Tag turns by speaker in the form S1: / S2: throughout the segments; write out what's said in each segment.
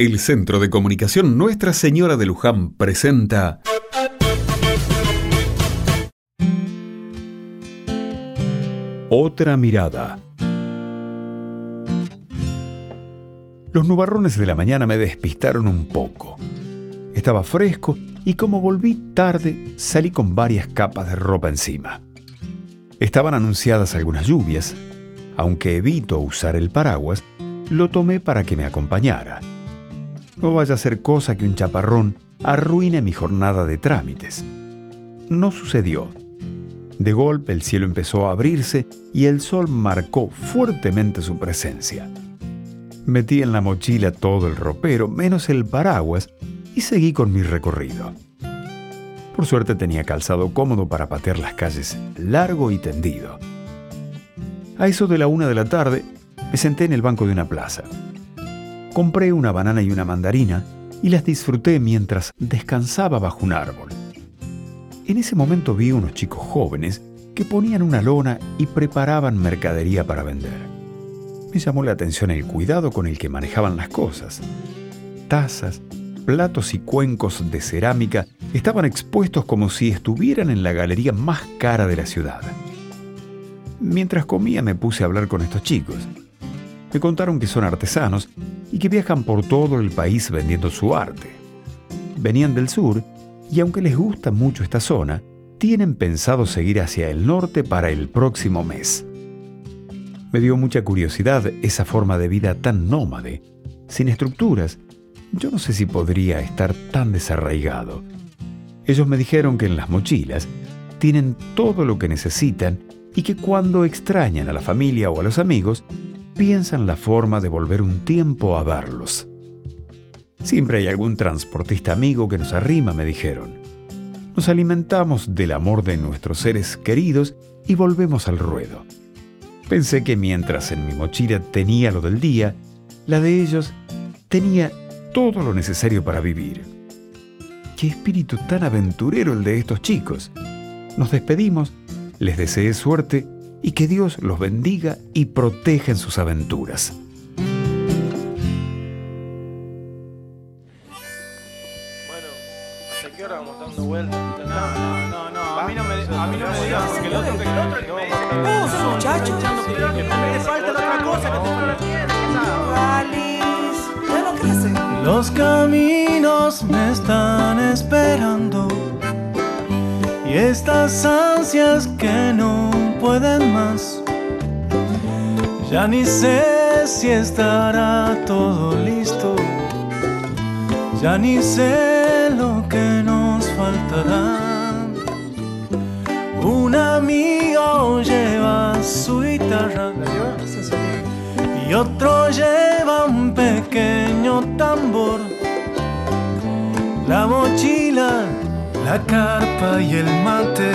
S1: El Centro de Comunicación Nuestra Señora de Luján presenta Otra mirada. Los nubarrones de la mañana me despistaron un poco. Estaba fresco y como volví tarde salí con varias capas de ropa encima. Estaban anunciadas algunas lluvias. Aunque evito usar el paraguas, lo tomé para que me acompañara no vaya a ser cosa que un chaparrón arruine mi jornada de trámites. No sucedió. De golpe el cielo empezó a abrirse y el sol marcó fuertemente su presencia. Metí en la mochila todo el ropero, menos el paraguas, y seguí con mi recorrido. Por suerte tenía calzado cómodo para patear las calles largo y tendido. A eso de la una de la tarde me senté en el banco de una plaza. Compré una banana y una mandarina y las disfruté mientras descansaba bajo un árbol. En ese momento vi unos chicos jóvenes que ponían una lona y preparaban mercadería para vender. Me llamó la atención el cuidado con el que manejaban las cosas. Tazas, platos y cuencos de cerámica estaban expuestos como si estuvieran en la galería más cara de la ciudad. Mientras comía me puse a hablar con estos chicos. Me contaron que son artesanos y que viajan por todo el país vendiendo su arte. Venían del sur y aunque les gusta mucho esta zona, tienen pensado seguir hacia el norte para el próximo mes. Me dio mucha curiosidad esa forma de vida tan nómade, sin estructuras. Yo no sé si podría estar tan desarraigado. Ellos me dijeron que en las mochilas tienen todo lo que necesitan y que cuando extrañan a la familia o a los amigos, piensan la forma de volver un tiempo a verlos. Siempre hay algún transportista amigo que nos arrima, me dijeron. Nos alimentamos del amor de nuestros seres queridos y volvemos al ruedo. Pensé que mientras en mi mochila tenía lo del día, la de ellos tenía todo lo necesario para vivir. Qué espíritu tan aventurero el de estos chicos. Nos despedimos, les deseé suerte y que Dios los bendiga y proteja en sus aventuras.
S2: Bueno, ¿hasta qué hora vamos dando vueltas? No, no, no, no. A mí no me, a mí no me digas que el otro que el otro que me
S3: Vos, muchacho.
S2: que te falta la otra cosa que.
S4: Los caminos me están esperando y estas ansias que no pueden más. Ya ni sé si estará todo listo, ya ni sé lo que nos faltará. Un amigo lleva su guitarra y otro lleva un pequeño tambor. La mochila, la carpa y el mate,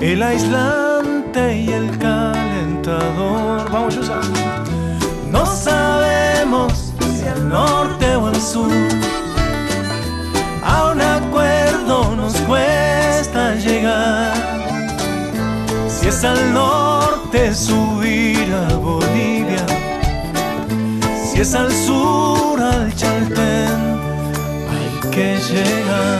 S4: el aislante y el calentador. Vamos, Yusa. No sabemos si al norte o al sur. A un acuerdo nos cuesta llegar. Si es al norte subir a Bolivia, si es al sur al Chaltén, hay que llegar.